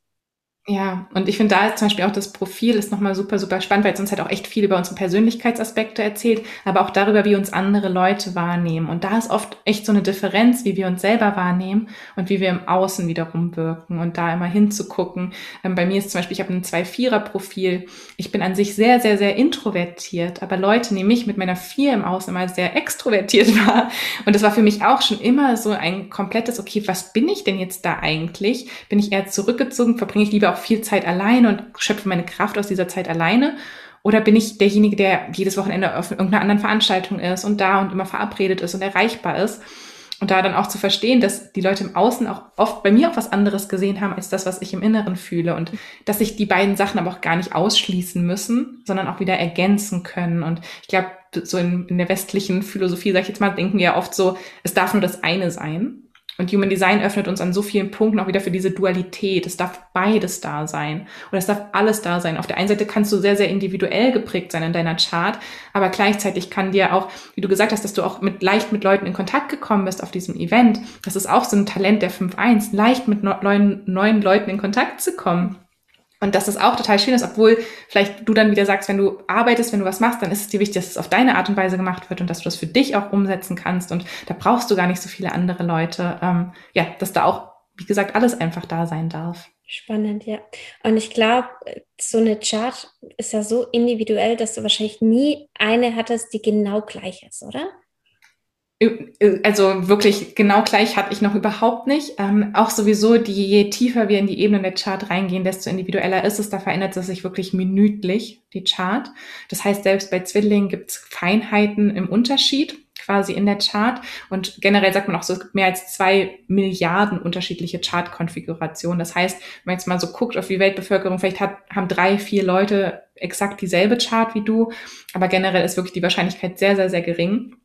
Ja, und ich finde da zum Beispiel auch das Profil ist nochmal super, super spannend, weil es uns halt auch echt viel über unsere Persönlichkeitsaspekte erzählt, aber auch darüber, wie uns andere Leute wahrnehmen. Und da ist oft echt so eine Differenz, wie wir uns selber wahrnehmen und wie wir im Außen wiederum wirken und da immer hinzugucken. Ähm, bei mir ist zum Beispiel, ich habe ein Zwei-Vierer-Profil. Ich bin an sich sehr, sehr, sehr introvertiert, aber Leute nehmen mich mit meiner Vier im Außen immer sehr extrovertiert wahr. Und das war für mich auch schon immer so ein komplettes, okay, was bin ich denn jetzt da eigentlich? Bin ich eher zurückgezogen? Verbringe ich lieber auch viel Zeit alleine und schöpfe meine Kraft aus dieser Zeit alleine? Oder bin ich derjenige, der jedes Wochenende auf irgendeiner anderen Veranstaltung ist und da und immer verabredet ist und erreichbar ist? Und da dann auch zu verstehen, dass die Leute im Außen auch oft bei mir auch was anderes gesehen haben als das, was ich im Inneren fühle. Und dass sich die beiden Sachen aber auch gar nicht ausschließen müssen, sondern auch wieder ergänzen können. Und ich glaube, so in, in der westlichen Philosophie, sag ich jetzt mal, denken wir ja oft so, es darf nur das eine sein. Und Human Design öffnet uns an so vielen Punkten auch wieder für diese Dualität. Es darf beides da sein. Oder es darf alles da sein. Auf der einen Seite kannst du sehr, sehr individuell geprägt sein in deiner Chart, aber gleichzeitig kann dir auch, wie du gesagt hast, dass du auch mit, leicht mit Leuten in Kontakt gekommen bist auf diesem Event. Das ist auch so ein Talent der 5.1, leicht mit neuen, neuen Leuten in Kontakt zu kommen. Und dass es auch total schön ist, obwohl vielleicht du dann wieder sagst, wenn du arbeitest, wenn du was machst, dann ist es dir wichtig, dass es auf deine Art und Weise gemacht wird und dass du das für dich auch umsetzen kannst. Und da brauchst du gar nicht so viele andere Leute. Ähm, ja, dass da auch, wie gesagt, alles einfach da sein darf. Spannend, ja. Und ich glaube, so eine Chart ist ja so individuell, dass du wahrscheinlich nie eine hattest, die genau gleich ist, oder? Also wirklich genau gleich hatte ich noch überhaupt nicht. Ähm, auch sowieso, die, je tiefer wir in die Ebene der Chart reingehen, desto individueller ist es. Da verändert es sich wirklich minütlich, die Chart. Das heißt, selbst bei Zwillingen gibt es Feinheiten im Unterschied quasi in der Chart. Und generell sagt man auch so, es gibt mehr als zwei Milliarden unterschiedliche Chart-Konfigurationen. Das heißt, wenn man jetzt mal so guckt auf die Weltbevölkerung, vielleicht hat, haben drei, vier Leute exakt dieselbe Chart wie du. Aber generell ist wirklich die Wahrscheinlichkeit sehr, sehr, sehr gering.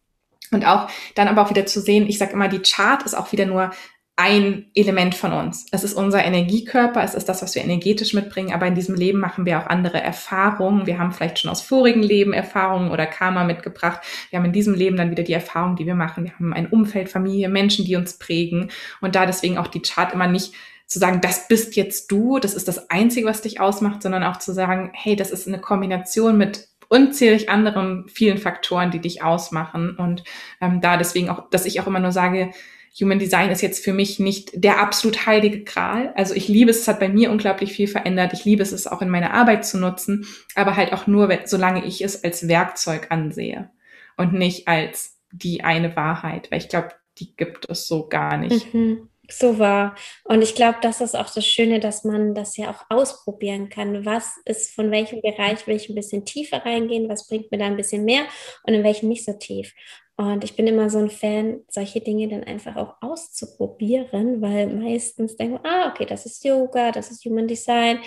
Und auch dann aber auch wieder zu sehen, ich sage immer, die Chart ist auch wieder nur ein Element von uns. Es ist unser Energiekörper, es ist das, was wir energetisch mitbringen, aber in diesem Leben machen wir auch andere Erfahrungen. Wir haben vielleicht schon aus vorigen Leben Erfahrungen oder Karma mitgebracht. Wir haben in diesem Leben dann wieder die Erfahrungen, die wir machen. Wir haben ein Umfeld, Familie, Menschen, die uns prägen. Und da deswegen auch die Chart immer nicht zu sagen, das bist jetzt du, das ist das Einzige, was dich ausmacht, sondern auch zu sagen, hey, das ist eine Kombination mit unzählig anderen vielen Faktoren, die dich ausmachen. Und ähm, da deswegen auch, dass ich auch immer nur sage, Human Design ist jetzt für mich nicht der absolut heilige Gral. Also ich liebe es, es hat bei mir unglaublich viel verändert. Ich liebe es, es auch in meiner Arbeit zu nutzen, aber halt auch nur, solange ich es als Werkzeug ansehe und nicht als die eine Wahrheit, weil ich glaube, die gibt es so gar nicht. Mhm. So war. Und ich glaube, das ist auch das Schöne, dass man das ja auch ausprobieren kann. Was ist von welchem Bereich will ich ein bisschen tiefer reingehen? Was bringt mir da ein bisschen mehr und in welchem nicht so tief? Und ich bin immer so ein Fan, solche Dinge dann einfach auch auszuprobieren, weil meistens denken, ah, okay, das ist Yoga, das ist Human Design,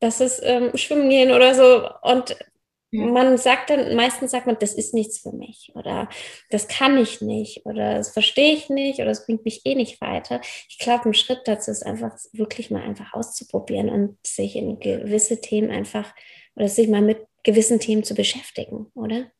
das ist ähm, Schwimmen gehen oder so. Und man sagt dann, meistens sagt man, das ist nichts für mich oder das kann ich nicht oder das verstehe ich nicht oder das bringt mich eh nicht weiter. Ich glaube, ein Schritt dazu ist einfach wirklich mal einfach auszuprobieren und sich in gewisse Themen einfach oder sich mal mit gewissen Themen zu beschäftigen, oder?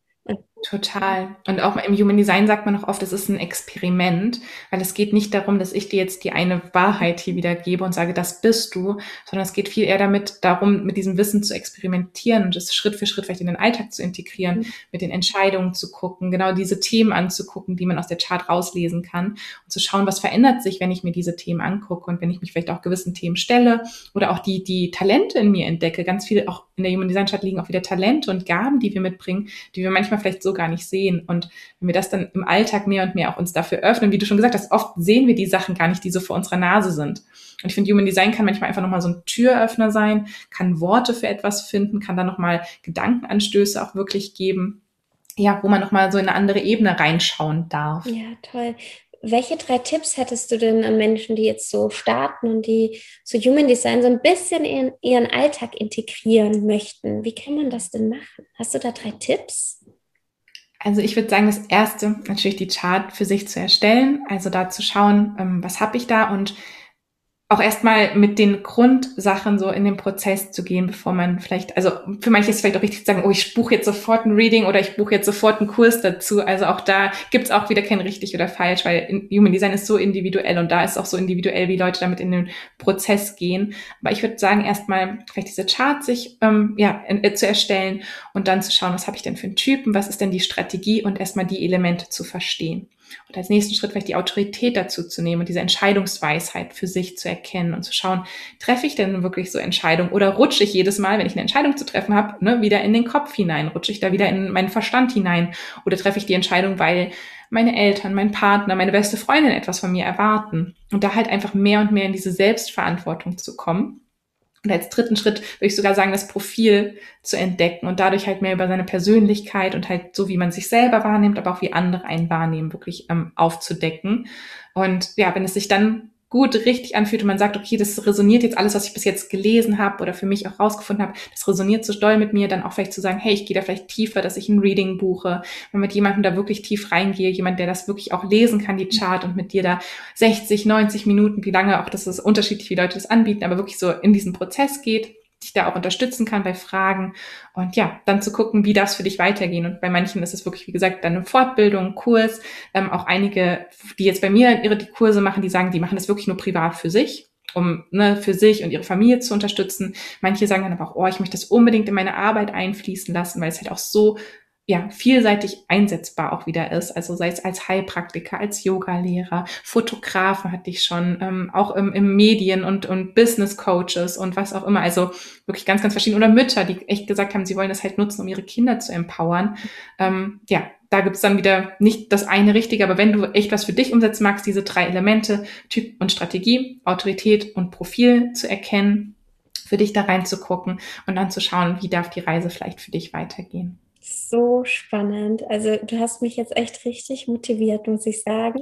Total. Und auch im Human Design sagt man auch oft, es ist ein Experiment, weil es geht nicht darum, dass ich dir jetzt die eine Wahrheit hier wieder gebe und sage, das bist du, sondern es geht viel eher damit darum, mit diesem Wissen zu experimentieren und es Schritt für Schritt vielleicht in den Alltag zu integrieren, mhm. mit den Entscheidungen zu gucken, genau diese Themen anzugucken, die man aus der Chart rauslesen kann und zu schauen, was verändert sich, wenn ich mir diese Themen angucke und wenn ich mich vielleicht auch gewissen Themen stelle oder auch die, die Talente in mir entdecke. Ganz viel auch in der Human Design Chart liegen auch wieder Talente und Gaben, die wir mitbringen, die wir manchmal vielleicht so gar nicht sehen. Und wenn wir das dann im Alltag mehr und mehr auch uns dafür öffnen, wie du schon gesagt hast, oft sehen wir die Sachen gar nicht, die so vor unserer Nase sind. Und ich finde, Human Design kann manchmal einfach nochmal so ein Türöffner sein, kann Worte für etwas finden, kann dann nochmal Gedankenanstöße auch wirklich geben ja, wo man nochmal so in eine andere Ebene reinschauen darf. Ja, toll. Welche drei Tipps hättest du denn an Menschen, die jetzt so starten und die so Human Design so ein bisschen in ihren Alltag integrieren möchten? Wie kann man das denn machen? Hast du da drei Tipps? Also ich würde sagen, das erste natürlich die Chart für sich zu erstellen, also da zu schauen, ähm, was habe ich da und auch erstmal mit den Grundsachen so in den Prozess zu gehen, bevor man vielleicht, also für manche ist es vielleicht auch richtig zu sagen, oh, ich buche jetzt sofort ein Reading oder ich buche jetzt sofort einen Kurs dazu. Also auch da gibt's auch wieder kein richtig oder falsch, weil Human Design ist so individuell und da ist auch so individuell, wie Leute damit in den Prozess gehen. Aber ich würde sagen, erstmal vielleicht diese Chart sich ähm, ja, äh, zu erstellen und dann zu schauen, was habe ich denn für einen Typen, was ist denn die Strategie und erstmal die Elemente zu verstehen. Und als nächsten Schritt vielleicht die Autorität dazu zu nehmen und diese Entscheidungsweisheit für sich zu erkennen und zu schauen, treffe ich denn wirklich so Entscheidungen oder rutsche ich jedes Mal, wenn ich eine Entscheidung zu treffen habe, ne, wieder in den Kopf hinein, rutsche ich da wieder in meinen Verstand hinein? Oder treffe ich die Entscheidung, weil meine Eltern, mein Partner, meine beste Freundin etwas von mir erwarten? Und da halt einfach mehr und mehr in diese Selbstverantwortung zu kommen und als dritten Schritt würde ich sogar sagen, das Profil zu entdecken und dadurch halt mehr über seine Persönlichkeit und halt so, wie man sich selber wahrnimmt, aber auch wie andere einen wahrnehmen, wirklich ähm, aufzudecken. Und ja, wenn es sich dann gut richtig anfühlt und man sagt, okay, das resoniert jetzt alles, was ich bis jetzt gelesen habe oder für mich auch rausgefunden habe, das resoniert so doll mit mir, dann auch vielleicht zu sagen, hey, ich gehe da vielleicht tiefer, dass ich ein Reading buche, wenn mit jemandem da wirklich tief reingehe, jemand, der das wirklich auch lesen kann, die Chart und mit dir da 60, 90 Minuten, wie lange auch, das ist unterschiedlich, wie Leute das anbieten, aber wirklich so in diesen Prozess geht, dich da auch unterstützen kann bei Fragen und ja, dann zu gucken, wie das für dich weitergehen. Und bei manchen ist es wirklich, wie gesagt, dann eine Fortbildung, Kurs. Ähm, auch einige, die jetzt bei mir ihre die Kurse machen, die sagen, die machen das wirklich nur privat für sich um ne, für sich und ihre Familie zu unterstützen. Manche sagen dann aber auch, oh, ich möchte das unbedingt in meine Arbeit einfließen lassen, weil es halt auch so ja, vielseitig einsetzbar auch wieder ist. Also sei es als Heilpraktiker, als Yogalehrer, Fotografen hatte ich schon, ähm, auch im, im Medien und, und Business Coaches und was auch immer. Also wirklich ganz, ganz verschieden. Oder Mütter, die echt gesagt haben, sie wollen das halt nutzen, um ihre Kinder zu empowern. Ähm, ja, da gibt's dann wieder nicht das eine Richtige, aber wenn du echt was für dich umsetzen magst, diese drei Elemente, Typ und Strategie, Autorität und Profil zu erkennen, für dich da reinzugucken und dann zu schauen, wie darf die Reise vielleicht für dich weitergehen so spannend. Also du hast mich jetzt echt richtig motiviert, muss ich sagen.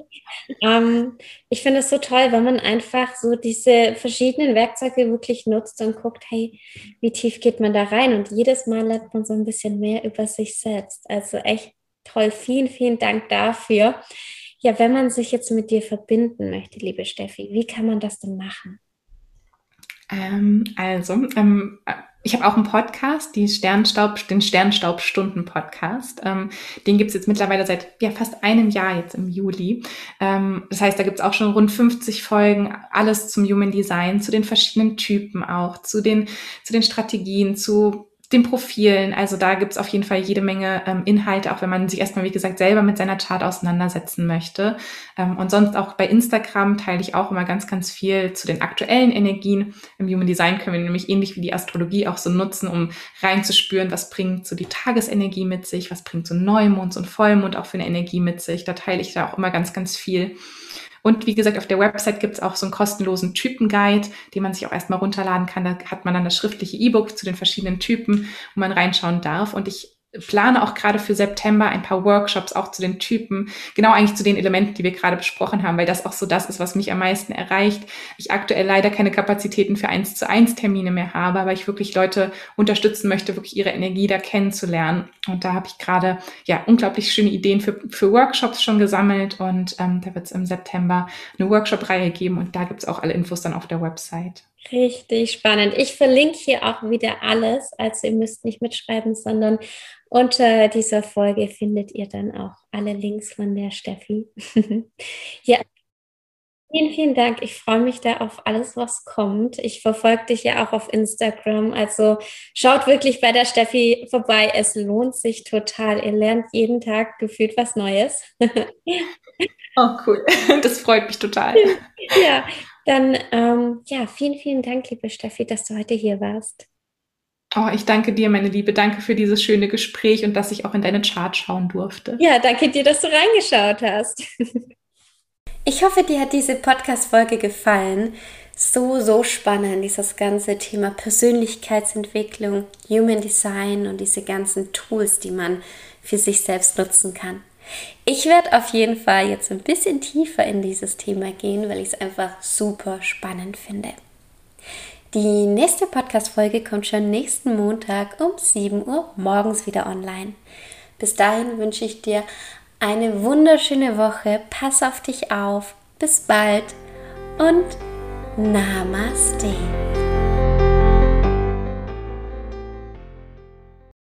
Ähm, ich finde es so toll, wenn man einfach so diese verschiedenen Werkzeuge wirklich nutzt und guckt, hey, wie tief geht man da rein? Und jedes Mal lernt man so ein bisschen mehr über sich selbst. Also echt toll. Vielen, vielen Dank dafür. Ja, wenn man sich jetzt mit dir verbinden möchte, liebe Steffi, wie kann man das denn machen? Ähm, also, ähm, ich habe auch einen Podcast, die Sternstaub, den Sternstaubstunden-Podcast. Ähm, den gibt's jetzt mittlerweile seit ja, fast einem Jahr jetzt im Juli. Ähm, das heißt, da gibt's auch schon rund 50 Folgen, alles zum Human Design, zu den verschiedenen Typen auch, zu den, zu den Strategien, zu den Profilen. Also da gibt's auf jeden Fall jede Menge ähm, Inhalte, auch wenn man sich erstmal, wie gesagt, selber mit seiner Chart auseinandersetzen möchte. Ähm, und sonst auch bei Instagram teile ich auch immer ganz, ganz viel zu den aktuellen Energien. Im Human Design können wir nämlich ähnlich wie die Astrologie auch so nutzen, um reinzuspüren, was bringt so die Tagesenergie mit sich, was bringt so Neumond und Vollmond auch für eine Energie mit sich. Da teile ich da auch immer ganz, ganz viel. Und wie gesagt, auf der Website gibt es auch so einen kostenlosen Typenguide, den man sich auch erstmal runterladen kann. Da hat man dann das schriftliche E-Book zu den verschiedenen Typen, wo man reinschauen darf. Und ich plane auch gerade für September ein paar Workshops auch zu den Typen, genau eigentlich zu den Elementen, die wir gerade besprochen haben, weil das auch so das ist, was mich am meisten erreicht. Ich aktuell leider keine Kapazitäten für eins zu eins Termine mehr habe, aber ich wirklich Leute unterstützen möchte, wirklich ihre Energie da kennenzulernen. Und da habe ich gerade ja unglaublich schöne Ideen für, für Workshops schon gesammelt und ähm, da wird es im September eine Workshop-Reihe geben und da gibt es auch alle Infos dann auf der Website. Richtig spannend. Ich verlinke hier auch wieder alles. Also ihr müsst nicht mitschreiben, sondern unter dieser Folge findet ihr dann auch alle Links von der Steffi. ja, Vielen, vielen Dank. Ich freue mich da auf alles, was kommt. Ich verfolge dich ja auch auf Instagram. Also schaut wirklich bei der Steffi vorbei. Es lohnt sich total. Ihr lernt jeden Tag gefühlt was Neues. oh, cool. Das freut mich total. Ja, dann ähm, ja, vielen, vielen Dank, liebe Steffi, dass du heute hier warst. Oh, ich danke dir, meine Liebe. Danke für dieses schöne Gespräch und dass ich auch in deine Chart schauen durfte. Ja, danke dir, dass du reingeschaut hast. Ich hoffe, dir hat diese Podcast-Folge gefallen. So, so spannend, dieses ganze Thema Persönlichkeitsentwicklung, Human Design und diese ganzen Tools, die man für sich selbst nutzen kann. Ich werde auf jeden Fall jetzt ein bisschen tiefer in dieses Thema gehen, weil ich es einfach super spannend finde. Die nächste Podcast-Folge kommt schon nächsten Montag um 7 Uhr morgens wieder online. Bis dahin wünsche ich dir eine wunderschöne Woche. Pass auf dich auf. Bis bald und Namaste.